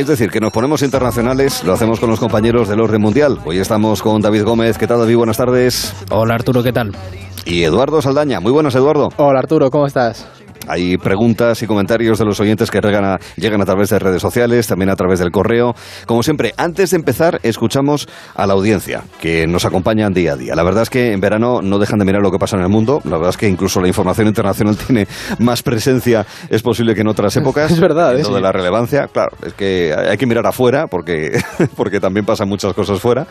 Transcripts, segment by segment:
Es decir, que nos ponemos internacionales, lo hacemos con los compañeros del orden mundial. Hoy estamos con David Gómez. ¿Qué tal, David? Buenas tardes. Hola, Arturo, ¿qué tal? Y Eduardo Saldaña. Muy buenas, Eduardo. Hola, Arturo, ¿cómo estás? Hay preguntas y comentarios de los oyentes que llegan a, llegan a través de redes sociales, también a través del correo. Como siempre, antes de empezar, escuchamos a la audiencia, que nos acompañan día a día. La verdad es que en verano no dejan de mirar lo que pasa en el mundo. La verdad es que incluso la información internacional tiene más presencia, es posible que en otras épocas. Es verdad, ¿eh? de la relevancia, claro, es que hay que mirar afuera, porque, porque también pasan muchas cosas fuera.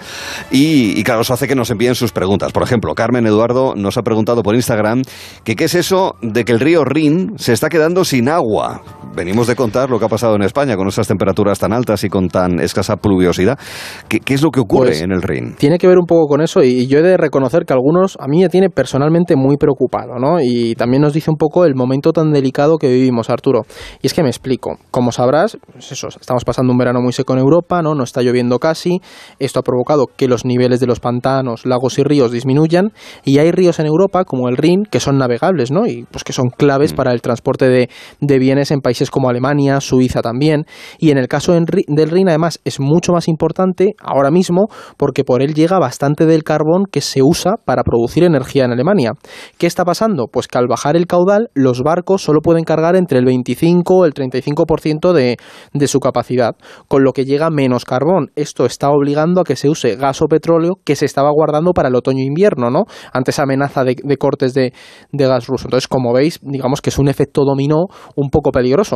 Y, y claro, eso hace que nos envíen sus preguntas. Por ejemplo, Carmen Eduardo nos ha preguntado por Instagram que qué es eso de que el río Rin se está quedando sin agua. Venimos de contar lo que ha pasado en España con esas temperaturas tan altas y con tan escasa pluviosidad. ¿Qué, es lo que ocurre pues en el Rin? Tiene que ver un poco con eso y yo he de reconocer que algunos a mí me tiene personalmente muy preocupado, ¿no? Y también nos dice un poco el momento tan delicado que vivimos, Arturo. Y es que me explico. Como sabrás, pues eso, estamos pasando un verano muy seco en Europa, ¿no? No está lloviendo casi. Esto ha provocado que los niveles de los pantanos, lagos y ríos disminuyan y hay ríos en Europa como el Rin que son navegables, ¿no? Y pues que son claves mm. para el el transporte de, de, bienes en países como Alemania, Suiza también. Y en el caso del Rin, además, es mucho más importante ahora mismo porque por él llega bastante del carbón que se usa para producir energía en Alemania. ¿Qué está pasando? Pues que al bajar el caudal, los barcos solo pueden cargar entre el 25 o el 35% de, de su capacidad, con lo que llega menos carbón. Esto está obligando a que se use gas o petróleo que se estaba guardando para el otoño-invierno, ¿no? Ante esa amenaza de, de cortes de, de gas ruso. Entonces, como veis, digamos que es un efecto dominó un poco peligroso.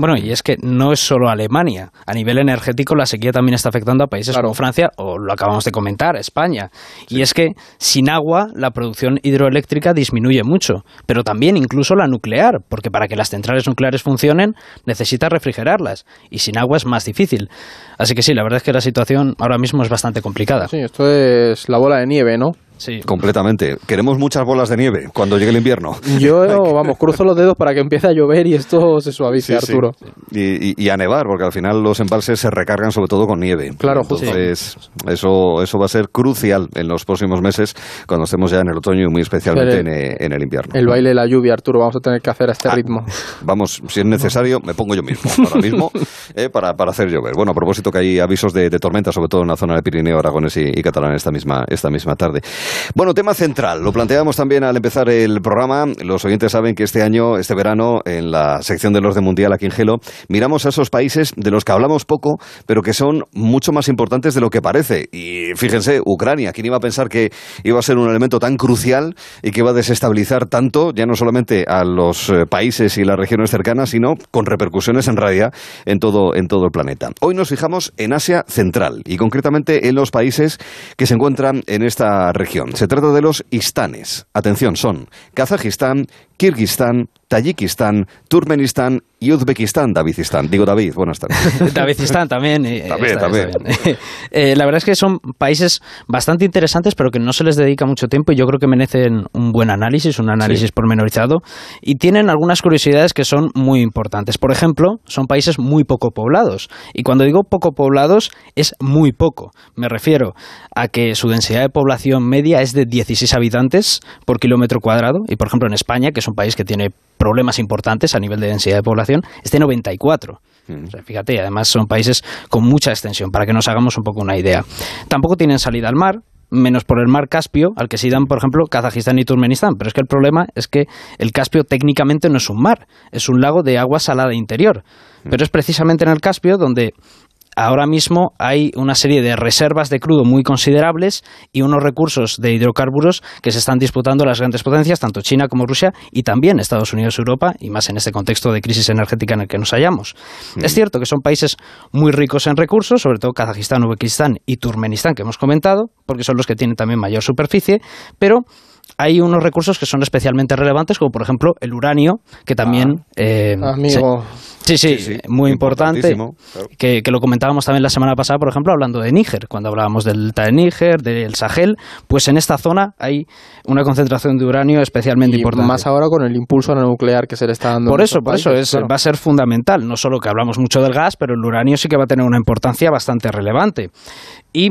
Bueno, y es que no es solo Alemania. A nivel energético, la sequía también está afectando a países como Francia, o lo acabamos de comentar, España. Y es que sin agua, la producción hidroeléctrica disminuye mucho, pero también incluso la nuclear, porque para que las centrales nucleares funcionen, necesita refrigerarlas. Y sin agua es más difícil. Así que sí, la verdad es que la situación ahora mismo es bastante complicada. Sí, esto es la bola de nieve, ¿no? Sí. Completamente. Queremos muchas bolas de nieve cuando llegue el invierno. Yo, vamos, cruzo los dedos para que empiece a llover y esto se suavice, Arturo. Y, a nevar, porque al final los embalses se recargan sobre todo con nieve. Claro, Entonces, eso, eso va a ser crucial en los próximos meses, cuando estemos ya en el otoño y muy especialmente en, el invierno. El baile de la lluvia, Arturo, vamos a tener que hacer a este ah, ritmo. Vamos, si es necesario, me pongo yo mismo, ahora mismo, eh, para, para, hacer llover. Bueno, a propósito que hay avisos de, tormenta, sobre todo en la zona de Pirineo, Aragones y, y Catalán esta misma, esta misma tarde. Bueno, tema central. Lo planteamos también al empezar el programa. Los oyentes saben que este año, este verano, en la sección del orden mundial aquí en Gelo, miramos a esos países de los que hablamos poco, pero que son mucho más importantes de lo que parece. Y fíjense, Ucrania, ¿quién iba a pensar que iba a ser un elemento tan crucial y que iba a desestabilizar tanto, ya no solamente a los eh, países y las regiones cercanas, sino con repercusiones en realidad en todo, en todo el planeta? Hoy nos fijamos en Asia Central y concretamente en los países que se encuentran en esta región. Se trata de los Istanes. Atención, son Kazajistán, Kirguistán, Tayikistán, Turkmenistán y Uzbekistán, Davidistán. Digo David, buenas tardes. Davidistán también. Eh, también, también. Eh, la verdad es que son países bastante interesantes, pero que no se les dedica mucho tiempo y yo creo que merecen un buen análisis, un análisis pormenorizado. Y tienen algunas curiosidades que son muy importantes. Por ejemplo, son países muy poco poblados. Y cuando digo poco poblados, es muy poco. Me refiero a que su densidad de población media es de 16 habitantes por kilómetro cuadrado. Y por ejemplo, en España, que es un país que tiene problemas importantes a nivel de densidad de población, es de 94. Mm. fíjate, además son países con mucha extensión, para que nos hagamos un poco una idea. Tampoco tienen salida al mar, menos por el mar Caspio, al que se dan, por ejemplo, Kazajistán y Turkmenistán. Pero es que el problema es que el Caspio técnicamente no es un mar, es un lago de agua salada interior. Mm. Pero es precisamente en el Caspio donde ahora mismo hay una serie de reservas de crudo muy considerables y unos recursos de hidrocarburos que se están disputando las grandes potencias, tanto China como Rusia, y también Estados Unidos y Europa, y más en este contexto de crisis energética en el que nos hallamos. Mm. Es cierto que son países muy ricos en recursos, sobre todo Kazajistán, Uzbekistán y Turkmenistán, que hemos comentado, porque son los que tienen también mayor superficie, pero hay unos recursos que son especialmente relevantes, como por ejemplo el uranio, que también... Ah, eh, amigo. Sí, sí, muy importante. Que, lo comentábamos también la semana pasada, por ejemplo, hablando de Níger, cuando hablábamos del delta de Níger, del Sahel, pues en esta zona hay una concentración de uranio especialmente y importante. Más ahora con el impulso nuclear que se le está dando. Por eso, por eso es, va a ser fundamental. No solo que hablamos mucho del gas, pero el uranio sí que va a tener una importancia bastante relevante. Y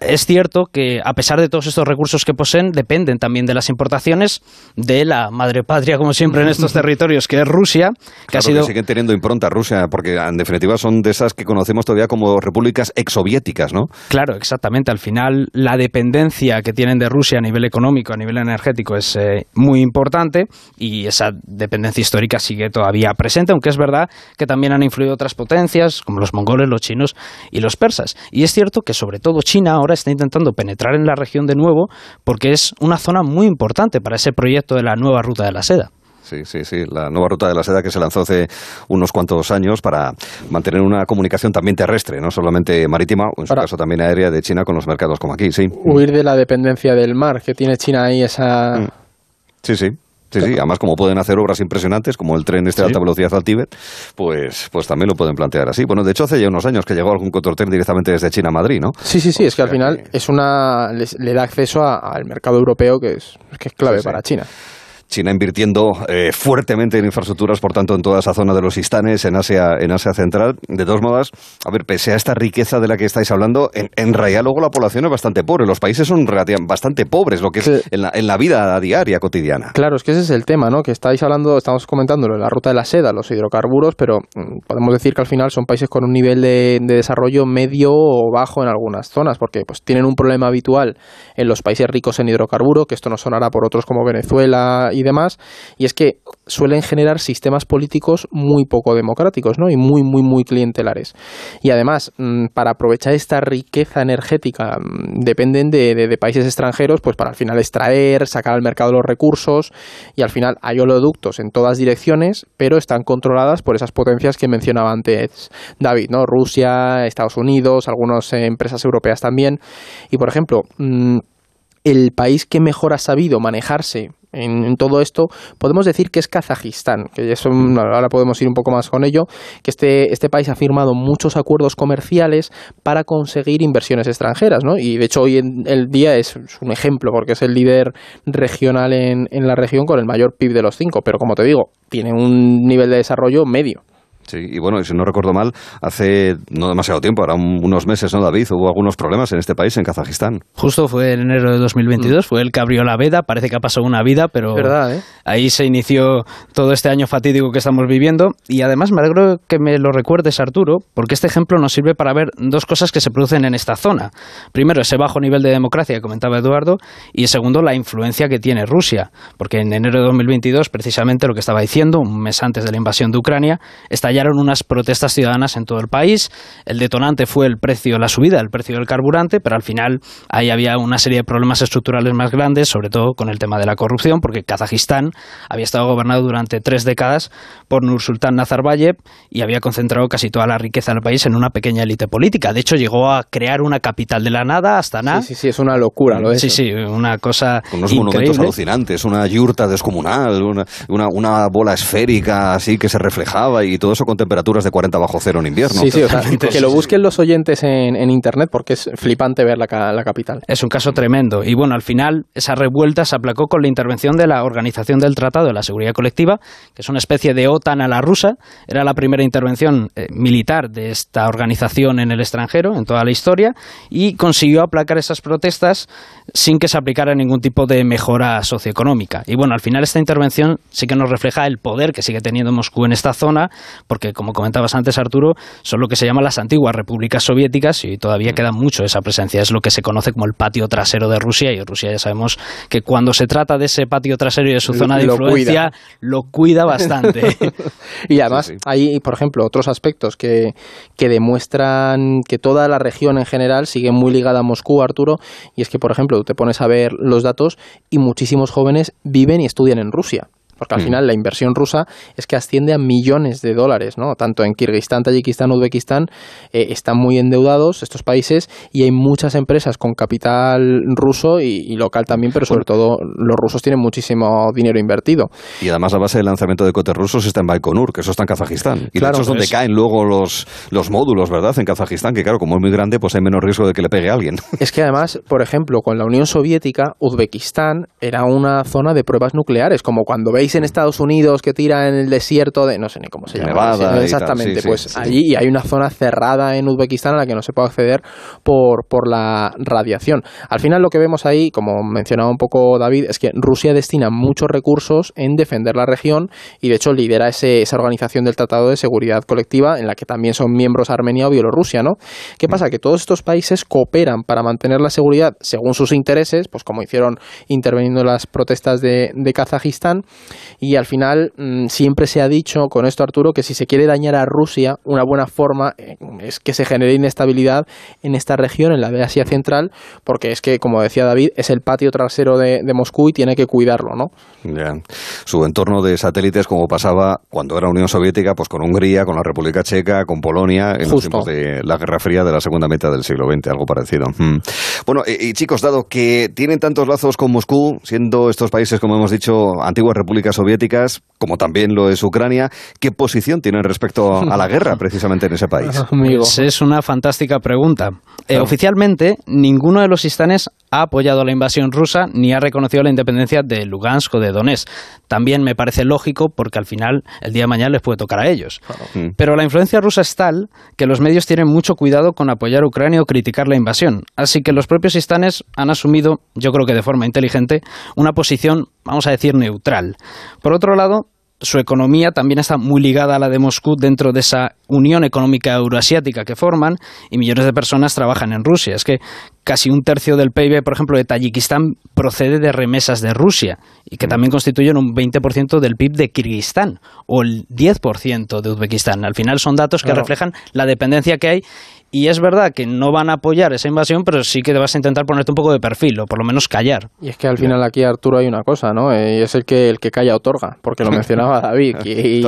es cierto que a pesar de todos estos recursos que poseen, dependen también de las importaciones de la madre patria, como siempre en estos territorios, que es Rusia, que ha sido... siguen teniendo impronta Rusia, porque en definitiva son de esas que conocemos todavía como repúblicas exsoviéticas, ¿no? Claro, exactamente. Al final, la dependencia que tienen de Rusia a nivel económico, a nivel energético, es eh, muy importante y esa dependencia histórica sigue todavía presente, aunque es verdad que también han influido otras potencias, como los mongoles, los chinos y los persas. Y es cierto que sobre todo China ahora está intentando penetrar en la región de nuevo porque es una zona muy importante para ese proyecto de la nueva ruta de la seda. Sí, sí, sí. La nueva ruta de la seda que se lanzó hace unos cuantos años para mantener una comunicación también terrestre, no solamente marítima, o en su caso también aérea de China con los mercados como aquí, sí. Huir de la dependencia del mar que tiene China ahí esa... Mm. Sí, sí. Sí, sí, además como pueden hacer obras impresionantes, como el tren este de alta velocidad al Tíbet, pues, pues también lo pueden plantear así. Bueno, de hecho hace ya unos años que llegó algún contortén directamente desde China a Madrid, ¿no? Sí, sí, sí, es que al final es una, le da acceso al mercado europeo que es, que es clave para China. China invirtiendo eh, fuertemente en infraestructuras, por tanto, en toda esa zona de los Istanes, en Asia, en Asia Central. De todos modos, a ver, pese a esta riqueza de la que estáis hablando, en, en realidad luego la población es bastante pobre. Los países son bastante pobres, lo que es en, la, en, la, vida diaria, cotidiana. Claro, es que ese es el tema, ¿no? Que estáis hablando, estamos comentando la ruta de la seda, los hidrocarburos, pero mm, podemos decir que al final son países con un nivel de, de desarrollo medio o bajo en algunas zonas, porque pues tienen un problema habitual en los países ricos en hidrocarburo, que esto no sonará por otros como Venezuela y demás, y es que suelen generar sistemas políticos muy poco democráticos, ¿no? Y muy, muy, muy clientelares. Y además, mm, para aprovechar esta riqueza energética, mm, dependen de, de, países extranjeros, pues para al final extraer, sacar al mercado los recursos, y al final hay oleoductos en todas direcciones, pero están controladas por esas potencias que mencionaba antes David, ¿no? Rusia, Estados Unidos, algunas eh, empresas europeas también. Y por ejemplo, mm, el país que mejor ha sabido manejarse en, todo esto, podemos decir que es Kazajistán, que eso ahora podemos ir un poco más con ello, que este, este país ha firmado muchos acuerdos comerciales para conseguir inversiones extranjeras, ¿no? Y de hecho hoy en el día es, un ejemplo, porque es el líder regional en, en la región con el mayor PIB de los cinco, pero como te digo, tiene un nivel de desarrollo medio. Sí, y bueno, si no recuerdo mal, hace no demasiado tiempo, ahora unos meses, ¿no, David? Hubo algunos problemas en este país, en Kazajistán. Justo fue en enero de 2022, mm. fue el que abrió la veda, parece que ha pasado una vida, pero ¿eh? ahí se inició todo este año fatídico que estamos viviendo. Y además me alegro que me lo recuerdes, Arturo, porque este ejemplo nos sirve para ver dos cosas que se producen en esta zona. Primero, ese bajo nivel de democracia que comentaba Eduardo, y segundo, la influencia que tiene Rusia, porque en enero de 2022, precisamente lo que estaba diciendo, un mes antes de la invasión de Ucrania, estallaron unas protestas ciudadanas en todo el país. El detonante fue el precio, la subida del precio del carburante, pero al final ahí había una serie de problemas estructurales más grandes, sobre todo con el tema de la corrupción, porque Kazajistán había estado gobernado durante tres décadas por Nursultán Nazarbayev y había concentrado casi toda la riqueza del país en una pequeña élite política. De hecho, llegó a crear una capital de la nada, Astana. Sí, sí, sí, es una locura lo Sí, sí, una cosa Con unos monumentos alucinantes, una yurta descomunal, una, una, una bola esférica así que se reflejaba y todo eso con temperaturas de 40 bajo cero en invierno. Sí, sí, o sea, que lo busquen los oyentes en, en, internet porque es flipante ver la, la, capital. Es un caso tremendo. Y bueno, al final esa revuelta se aplacó con la intervención de la Organización del Tratado de la Seguridad Colectiva, que es una especie de OTAN a la rusa. Era la primera intervención eh, militar de esta organización en el extranjero, en toda la historia, y consiguió aplacar esas protestas sin que se aplicara ningún tipo de mejora socioeconómica. Y bueno, al final esta intervención sí que nos refleja el poder que sigue teniendo Moscú en esta zona, porque como comentabas antes Arturo, son lo que se llaman las antiguas repúblicas soviéticas y todavía queda mucho esa presencia. Es lo que se conoce como el patio trasero de Rusia y Rusia ya sabemos que cuando se trata de ese patio trasero y de su zona de influencia, lo cuida bastante. y además hay, por ejemplo, otros aspectos que, que demuestran que toda la región en general sigue muy ligada a Moscú, Arturo, y es que, por ejemplo, te pones a ver los datos y muchísimos jóvenes viven y estudian en Rusia porque al mm. final la inversión rusa es que asciende a millones de dólares, ¿no? Tanto en Kirguistán, Tayikistán, Uzbekistán eh, están muy endeudados estos países y hay muchas empresas con capital ruso y, local también, pero sobre todo los rusos tienen muchísimo dinero invertido. Y además la base de lanzamiento de cotes rusos está en Baikonur, que eso está en Kazajistán. Y claro, de hecho es donde caen luego los, los módulos, ¿verdad? En Kazajistán, que claro, como es muy grande, pues hay menos riesgo de que le pegue a alguien. Es que además, por ejemplo, con la Unión Soviética, Uzbekistán era una zona de pruebas nucleares, como cuando veis veis en Estados Unidos que tira en el desierto de, no sé ni cómo se llama. exactamente, pues allí hay una zona cerrada en Uzbekistán a la que no se puede acceder por, por la radiación. Al final lo que vemos ahí, como mencionaba un poco David, es que Rusia destina muchos recursos en defender la región y de hecho lidera ese, esa organización del Tratado de Seguridad Colectiva en la que también son miembros Armenia o Bielorrusia, ¿no? ¿Qué pasa? Que todos estos países cooperan para mantener la seguridad según sus intereses, pues como hicieron interveniendo las protestas de, de Kazajistán y al final mm, siempre se ha dicho con esto Arturo que si se quiere dañar a Rusia, una buena forma eh, es que se genere inestabilidad en esta región, en la de Asia Central, porque es que, como decía David, es el patio trasero de, Moscú y tiene que cuidarlo, ¿no? Su entorno de satélites, como pasaba cuando era Unión Soviética, pues con Hungría, con la República Checa, con Polonia, en los tiempos de la Guerra Fría de la segunda mitad del siglo XX, algo parecido. Mm. Bueno, y, chicos, dado que tienen tantos lazos con Moscú, siendo estos países, como hemos dicho, antiguas repúblicas soviéticas, como también lo es Ucrania, ¿qué posición tienen respecto a la guerra precisamente en ese país? Pues es una fantástica pregunta. Eh, oficialmente, ninguno de los istanes ha apoyado la invasión rusa ni ha reconocido la independencia de Lugansk o de Donetsk. También me parece lógico porque al final el día de mañana les puede tocar a ellos. Mm. Pero la influencia rusa es tal que los medios tienen mucho cuidado con apoyar a Ucrania o criticar la invasión. Así que los propios istanes han asumido, yo creo que de forma inteligente, una posición, vamos a decir, neutral. Por otro lado, su economía también está muy ligada a la de Moscú dentro de esa unión económica euroasiática que forman y millones de personas trabajan en Rusia. Es que casi un tercio del PIB, por ejemplo, de Tayikistán procede de remesas de Rusia y que también constituyen un 20% del PIB de Kirguistán o el 10% de Uzbekistán. Al final son datos que reflejan la dependencia que hay y es verdad que no van a apoyar esa invasión, pero sí que vas a intentar ponerte un poco de perfil, o por lo menos callar. Y es que al final aquí, Arturo, hay una cosa, ¿no? Eh, y es el que, el que calla otorga, porque lo mencionaba David. Y,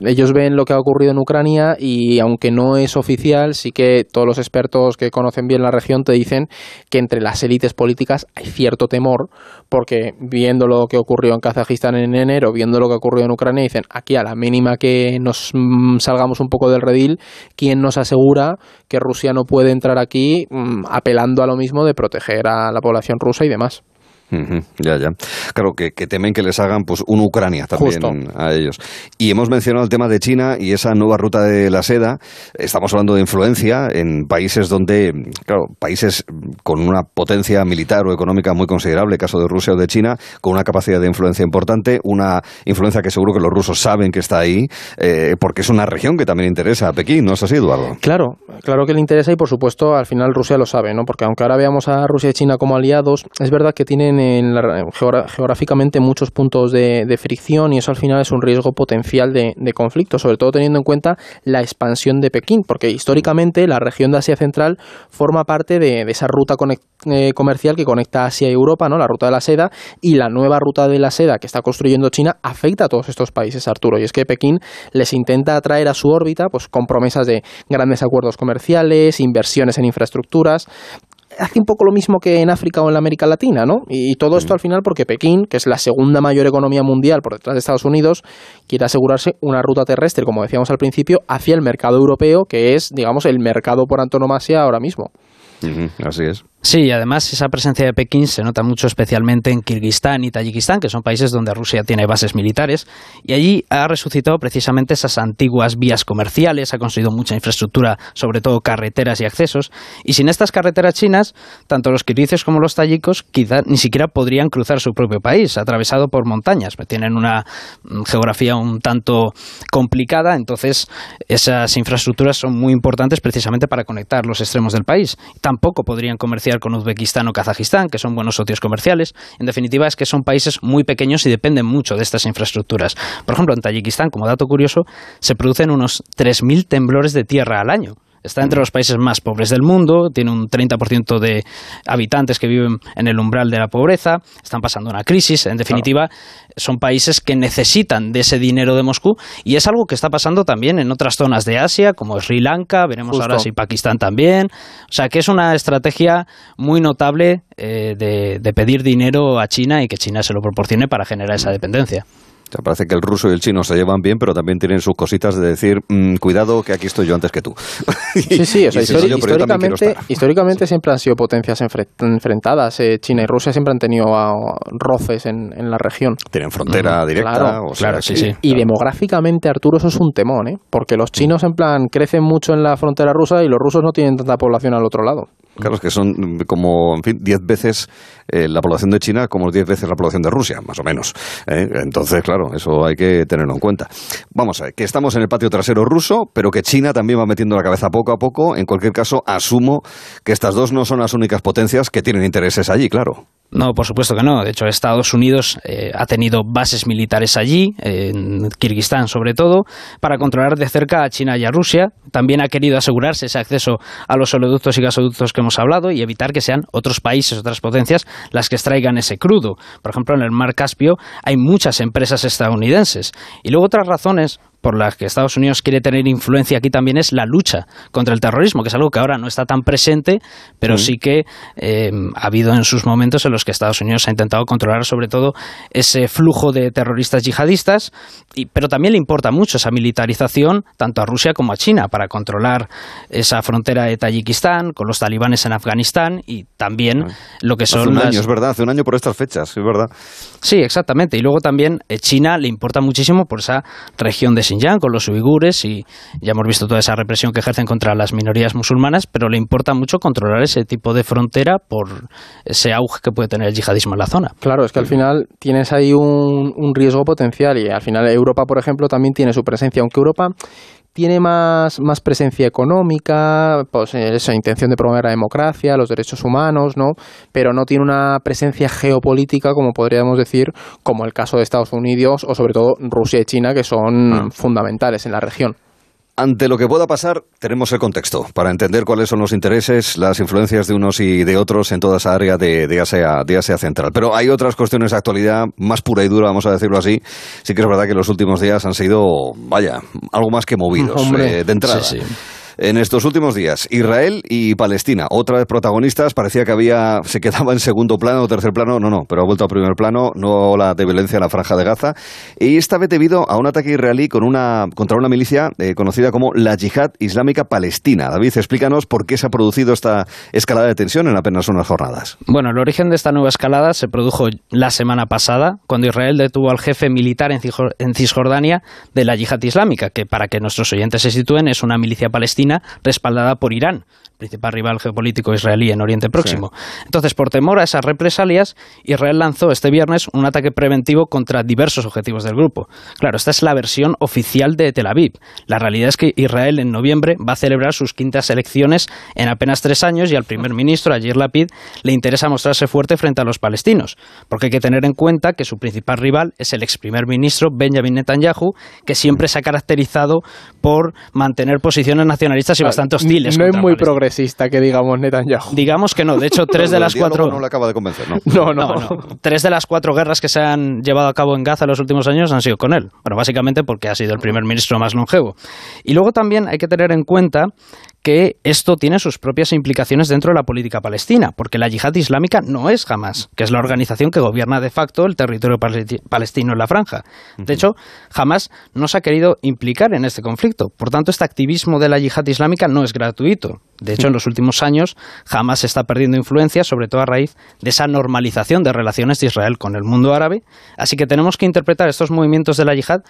ellos ven lo que ha ocurrido en Ucrania y aunque no es oficial, sí que todos los expertos que conocen bien la región te dicen que entre las élites políticas hay cierto temor, porque viendo lo que ocurrió en Kazajistán en enero, viendo lo que ocurrió en Ucrania, dicen, aquí a la mínima que nos mm, salgamos un poco del redil, ¿quién nos asegura que Rusia no puede entrar aquí mm, apelando a lo mismo de proteger a la población rusa y demás. Ya, ya. Claro, que, temen que les hagan pues un Ucrania también a ellos. Y hemos mencionado el tema de China y esa nueva ruta de la seda. Estamos hablando de influencia en países donde, claro, países con una potencia militar o económica muy considerable, caso de Rusia o de China, con una capacidad de influencia importante, una influencia que seguro que los rusos saben que está ahí, eh, porque es una región que también interesa a Pekín, ¿no es así, Eduardo? Claro, claro que le interesa y por supuesto al final Rusia lo sabe, ¿no? Porque aunque ahora veamos a Rusia y China como aliados, es verdad que tienen en geográficamente muchos puntos de, fricción y eso al final es un riesgo potencial de, conflicto, sobre todo teniendo en cuenta la expansión de Pekín, porque históricamente la región de Asia Central forma parte de, esa ruta eh, comercial que conecta Asia y Europa, ¿no? la ruta de la seda, y la nueva ruta de la seda que está construyendo China afecta a todos estos países, Arturo, y es que Pekín les intenta atraer a su órbita pues, con promesas de grandes acuerdos comerciales, inversiones en infraestructuras, hace un poco lo mismo que en África o en la América Latina, ¿no? Y todo esto al final porque Pekín, que es la segunda mayor economía mundial por detrás de Estados Unidos, quiere asegurarse una ruta terrestre, como decíamos al principio, hacia el mercado europeo, que es, digamos, el mercado por antonomasia ahora mismo. así es. Sí, además esa presencia de Pekín se nota mucho especialmente en Kirguistán y Tayikistán, que son países donde Rusia tiene bases militares, y allí ha resucitado precisamente esas antiguas vías comerciales, ha construido mucha infraestructura, sobre todo carreteras y accesos, y sin estas carreteras chinas, tanto los kirguises como los tayikos quizá ni siquiera podrían cruzar su propio país, atravesado por montañas, tienen una mm, geografía un tanto complicada, entonces esas infraestructuras son muy importantes precisamente para conectar los extremos del país. Tampoco podrían comerciar con Uzbekistán o Kazajistán, que son buenos socios comerciales. En definitiva, es que son países muy pequeños y dependen mucho de estas infraestructuras. Por ejemplo, en Tayikistán, como dato curioso, se producen unos 3.000 temblores de tierra al año. Está entre los países más pobres del mundo, tiene un 30% de habitantes que viven en el umbral de la pobreza, están pasando una crisis, en definitiva, son países que necesitan de ese dinero de Moscú y es algo que está pasando también en otras zonas de Asia, como Sri Lanka, veremos ahora si Pakistán también. O sea, que es una estrategia muy notable eh, de pedir dinero a China y que China se lo proporcione para generar esa dependencia. O parece que el ruso y el chino se llevan bien, pero también tienen sus cositas de decir, mm, cuidado que aquí estoy yo antes que tú. sí, sí, o sea, históricamente, históricamente siempre han sido potencias enfrentadas. Eh, china y Rusia siempre han tenido ah, roces en, la región. Tienen frontera directa. Claro, claro sí, sí. Y demográficamente, Arturo, eso es un temón, ¿eh? Porque los chinos, en plan, crecen mucho en la frontera rusa y los rusos no tienen tanta población al otro lado. Claro, es que son como, en fin, 10 veces eh, la población de China como 10 veces la población de Rusia, más o menos. ¿eh? Entonces, claro, eso hay que tenerlo en cuenta. Vamos a ver, que estamos en el patio trasero ruso, pero que China también va metiendo la cabeza poco a poco. En cualquier caso, asumo que estas dos no son las únicas potencias que tienen intereses allí, claro. No, por supuesto que no. De hecho, Estados Unidos eh, ha tenido bases militares allí, en Kirguistán sobre todo, para controlar de cerca a China y a Rusia. También ha querido asegurarse ese acceso a los oleoductos y gasoductos que hemos hablado y evitar que sean otros países, otras potencias, las que extraigan ese crudo. Por ejemplo, en el mar Caspio hay muchas empresas estadounidenses. Y luego otras razones por las que Estados Unidos quiere tener influencia aquí también es la lucha contra el terrorismo, que es algo que ahora no está tan presente, pero mm. sí que eh, ha habido en sus momentos en los que Estados Unidos ha intentado controlar sobre todo ese flujo de terroristas yihadistas, y, pero también le importa mucho esa militarización tanto a Rusia como a China para controlar esa frontera de Tayikistán con los talibanes en Afganistán y también mm. lo que son hace un año, es verdad, hace un año por estas fechas, es verdad. Sí, exactamente. Y luego también eh, China le importa muchísimo por esa región de Xinjiang con los uigures y ya hemos visto toda esa represión que ejercen contra las minorías musulmanas, pero le importa mucho controlar ese tipo de frontera por ese auge que puede tener el yihadismo en la zona. Claro, es que al final tienes ahí un, un riesgo potencial y al final Europa, por ejemplo, también tiene su presencia, aunque Europa tiene más, más presencia económica, pues esa intención de promover la democracia, los derechos humanos, ¿no? Pero no tiene una presencia geopolítica, como podríamos decir, como el caso de Estados Unidos o sobre todo Rusia y China, que son ah. fundamentales en la región. Ante lo que pueda pasar, tenemos el contexto para entender cuáles son los intereses, las influencias de unos y de otros en toda esa área de, Asia, de Asia Central. Pero hay otras cuestiones de actualidad más pura y dura, vamos a decirlo así. Sí que es verdad que los últimos días han sido, vaya, algo más que movidos eh, de entrada en estos últimos días. Israel y Palestina, otra vez protagonistas, parecía que había se quedaba en segundo plano o tercer plano, no, no, pero ha vuelto a primer plano, no la de violencia en la franja de Gaza, y esta vez debido a un ataque israelí con una, contra una milicia eh, conocida como la Yihad Islámica Palestina. David, explícanos por qué se ha producido esta escalada de tensión en apenas unas jornadas. Bueno, el origen de esta nueva escalada se produjo la semana pasada, cuando Israel detuvo al jefe militar en Cisjordania de la Yihad Islámica, que para que nuestros oyentes se sitúen es una milicia palestina respaldada por Irán principal rival geopolítico israelí en Oriente Próximo. Entonces, por temor a esas represalias, Israel lanzó este viernes un ataque preventivo contra diversos objetivos del grupo. Claro, esta es la versión oficial de Tel Aviv. La realidad es que Israel en noviembre va a celebrar sus quintas elecciones en apenas tres años y al primer ministro, Ayir Lapid, le interesa mostrarse fuerte frente a los palestinos, porque hay que tener en cuenta que su principal rival es el ex primer ministro Benjamin Netanyahu, que siempre se ha caracterizado por mantener posiciones nacionalistas y bastante hostiles. No es muy progresista que digamos Netanyahu. Digamos que no. De hecho, tres de las cuatro. No le acaba de convencer, ¿no? No, no. Tres de las cuatro guerras que se han llevado a cabo en Gaza en los últimos años han sido con él. Bueno, básicamente porque ha sido el primer ministro más longevo. Y luego también hay que tener en cuenta que esto tiene sus propias implicaciones dentro de la política palestina, porque la yihad islámica no es Hamas, que es la organización que gobierna de facto el territorio palestino en la franja. De hecho, Hamas no se ha querido implicar en este conflicto. Por tanto, este activismo de la yihad islámica no es gratuito. De hecho, en los últimos años, Hamas está perdiendo influencia, sobre todo a raíz de esa normalización de relaciones de Israel con el mundo árabe. Así que tenemos que interpretar estos movimientos de la yihad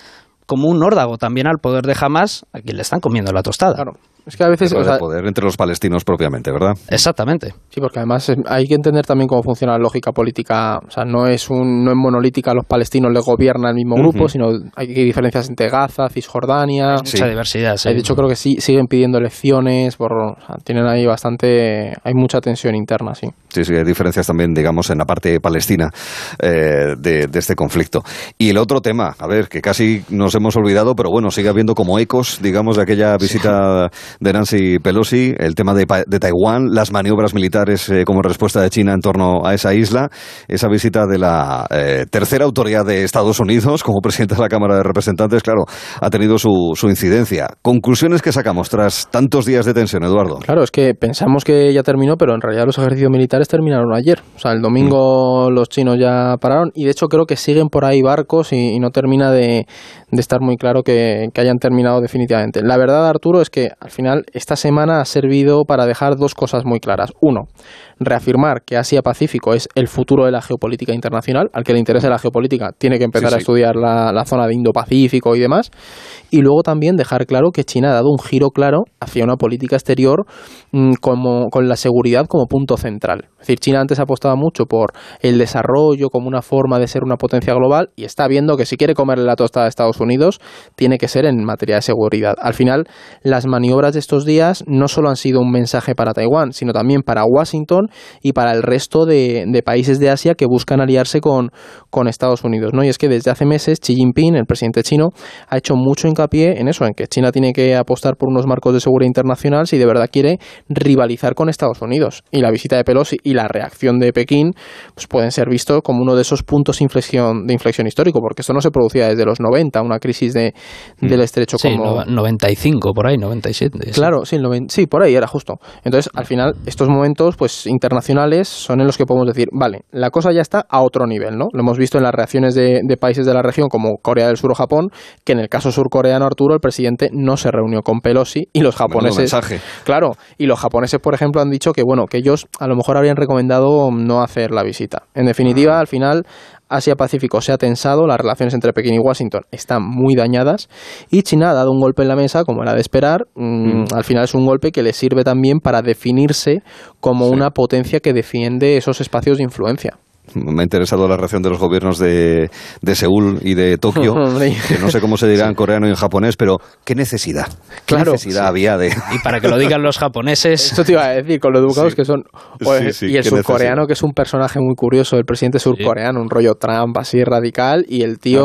como un órdago también al poder de Hamas, a quien le están comiendo la tostada. Claro. Es que a veces... O poder entre los palestinos propiamente, ¿verdad? Exactamente. Sí, porque además hay que entender también cómo funciona la lógica política. O sea, no es, un, no es monolítica, los palestinos le gobierna el mismo grupo, sino hay diferencias entre Gaza, Cisjordania... Hay mucha diversidad, sí. De hecho, creo que sí, siguen pidiendo elecciones, por, tienen ahí bastante... Hay mucha tensión interna, sí. Sí, sí, hay diferencias también, digamos, en la parte palestina eh, de, de este conflicto. Y el otro tema, a ver, que casi nos hemos olvidado, pero bueno, sigue habiendo como ecos, digamos, de aquella visita de Nancy Pelosi, el tema de, de Taiwán, las maniobras militares eh, como respuesta de China en torno a esa isla, esa visita de la eh, tercera autoridad de Estados Unidos como presidente de la Cámara de Representantes, claro, ha tenido su, su incidencia. Conclusiones que sacamos tras tantos días de tensión, Eduardo. Claro, es que pensamos que ya terminó, pero en realidad los ejercicios militares terminaron ayer. O sea, el domingo mm. los chinos ya pararon y de hecho creo que siguen por ahí barcos y, no termina de, estar muy claro que, que hayan terminado definitivamente. La verdad, Arturo, es que al final esta semana ha servido para dejar dos cosas muy claras. Uno, reafirmar que Asia-Pacífico es el futuro de la geopolítica internacional. Al que le interese la geopolítica tiene que empezar a estudiar la, la, zona de Indo-Pacífico y demás. Y luego también dejar claro que China ha dado un giro claro hacia una política exterior mm, como, con la seguridad como punto central. Es decir, China antes apostaba mucho por el desarrollo como una forma de ser una potencia global y está viendo que si quiere comerle la tostada a Estados Unidos, tiene que ser en materia de seguridad. Al final, las maniobras de estos días no solo han sido un mensaje para Taiwán, sino también para Washington y para el resto de, países de Asia que buscan aliarse con, con Estados Unidos. ¿no? Y es que desde hace meses Xi Jinping, el presidente chino, ha hecho mucho hincapié en eso, en que China tiene que apostar por unos marcos de seguridad internacional si de verdad quiere rivalizar con Estados Unidos. Y la visita de Pelosi y la reacción de Pekín pues pueden ser vistos como uno de esos puntos de inflexión, de inflexión histórico, porque esto no se producía desde los 90, una crisis de, del mm. estrecho sí, como... 95, por ahí, 97. Claro, sí, sí, por ahí era justo. Entonces, al final, estos momentos pues internacionales son en los que podemos decir, vale, la cosa ya está a otro nivel, ¿no? Lo hemos visto en las reacciones de, países de la región como Corea del Sur o Japón, que en el caso surcoreano, Arturo, el presidente no se reunió con Pelosi y los japoneses... Claro, y los japoneses, por ejemplo, han dicho que, bueno, que ellos a lo mejor habrían recomendado no hacer la visita. En definitiva, ah. al final, Asia-Pacífico se ha tensado, las relaciones entre Pekín y Washington están muy dañadas y China ha dado un golpe en la mesa, como era de esperar. Mm, mm. Al final es un golpe que le sirve también para definirse como una potencia que defiende esos espacios de influencia me ha interesado la reacción de los gobiernos de, de Seúl y de Tokio, que no sé cómo se dirá en coreano y en japonés, pero ¿qué necesidad? ¿Qué necesidad había de...? Y para que lo digan los japoneses... Esto te iba a decir, con lo educados que son... y el surcoreano, que es un personaje muy curioso, el presidente surcoreano, un rollo Trump así radical, y el tío,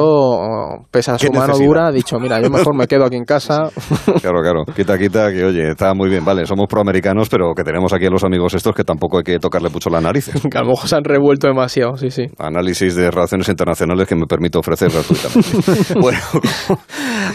pese a su mano dura, ha dicho, mira, yo mejor me quedo aquí en casa. Claro, claro, quita, quita, que oye, está muy bien, vale, somos proamericanos, pero que tenemos aquí a los amigos estos que tampoco hay que tocarle mucho la nariz. que a lo mejor se han revuelto demasiado sí, sí. Análisis de relaciones internacionales que me permito ofrecer gratuitamente. bueno,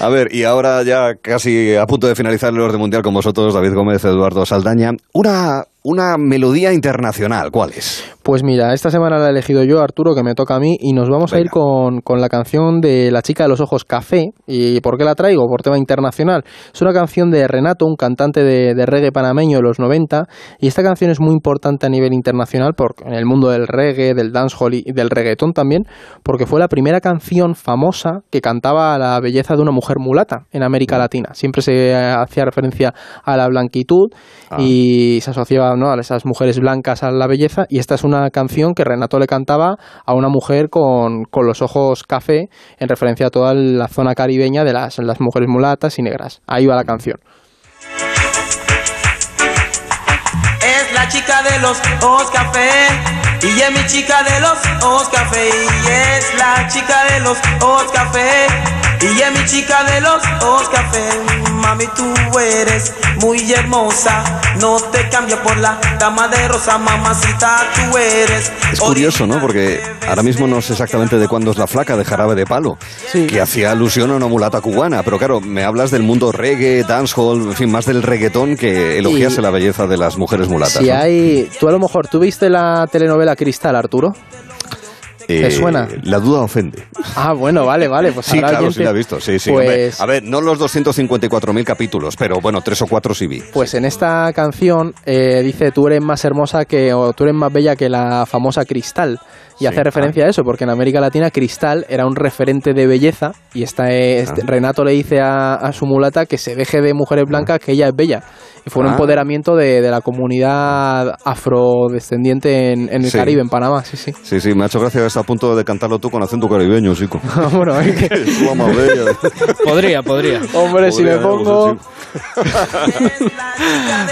a ver, y ahora ya casi a punto de finalizar el orden mundial con vosotros, David Gómez, Eduardo Saldaña. Una una melodía internacional. ¿Cuál es? Pues mira, esta semana la he elegido yo, Arturo, que me toca a mí, y nos vamos a ir con, la canción de La chica de los ojos café. ¿Y por qué la traigo? Por tema internacional. Es una canción de Renato, un cantante de, reggae panameño de los 90, y esta canción es muy importante a nivel internacional porque, en el mundo del reggae, del dancehall y del reggaetón también, porque fue la primera canción famosa que cantaba la belleza de una mujer mulata en América Latina. Siempre se hacía referencia a la blanquitud ah. y se asociaba a esas mujeres blancas a la belleza y esta es una canción que Renato le cantaba a una mujer con, con los ojos café en referencia a toda la zona caribeña de las, las mujeres mulatas y negras. Ahí va la canción. Es la chica de los ojos café y es mi chica de los ojos café y es la chica de los ojos café y es mi chica de los ojos café mami, tú eres muy hermosa. No te cambio por la dama de rosa, mamacita, tú eres. Es curioso, ¿no? Porque ahora mismo no sé exactamente de cuándo es la flaca de jarabe de palo, que hacía alusión a una mulata cubana. Pero claro, me hablas del mundo reggae, dancehall, en fin, más del reggaetón que elogiase la belleza de las mujeres mulatas. Si hay. Tú a lo mejor, ¿tú viste la telenovela Cristal, Arturo? ¿Te eh, suena? La duda ofende. Ah, bueno, vale, vale. Pues sí, claro, sí la he visto. Sí, sí. Pues a ver, no los 254.000 capítulos, pero bueno, tres o cuatro sí vi. Pues en esta canción eh, dice, tú eres más hermosa que, o tú eres más bella que la famosa Cristal. Y hace referencia a eso, porque en América Latina Cristal era un referente de belleza y esta este, Renato le dice a, su mulata que se deje de mujeres blancas, que ella es bella. Y fue un ah. empoderamiento de, la comunidad afrodescendiente en, el Caribe, en Panamá, sí, sí. Sí, sí, me ha hecho gracia a punto de cantarlo tú con acento caribeño, chico. bueno, es que- Es la más bella. Podría, podría. hombre, si me Podría, pongo... sí.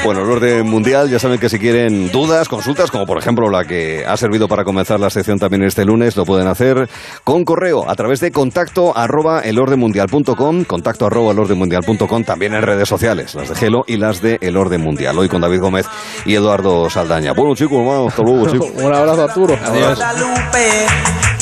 Bueno, el orden mundial, ya saben que si quieren dudas, consultas, como por ejemplo la que ha servido para comenzar la sección también este lunes, lo pueden hacer con correo a través de contacto arroba elordenmundial.com, contacto arroba elordenmundial.com, también en redes sociales, las de Gelo y las de El Orden Mundial. Hoy con David Gómez y Eduardo Saldaña. Bueno, chicos, vamos, hasta luego, chicos. Un abrazo, Arturo. Adiós.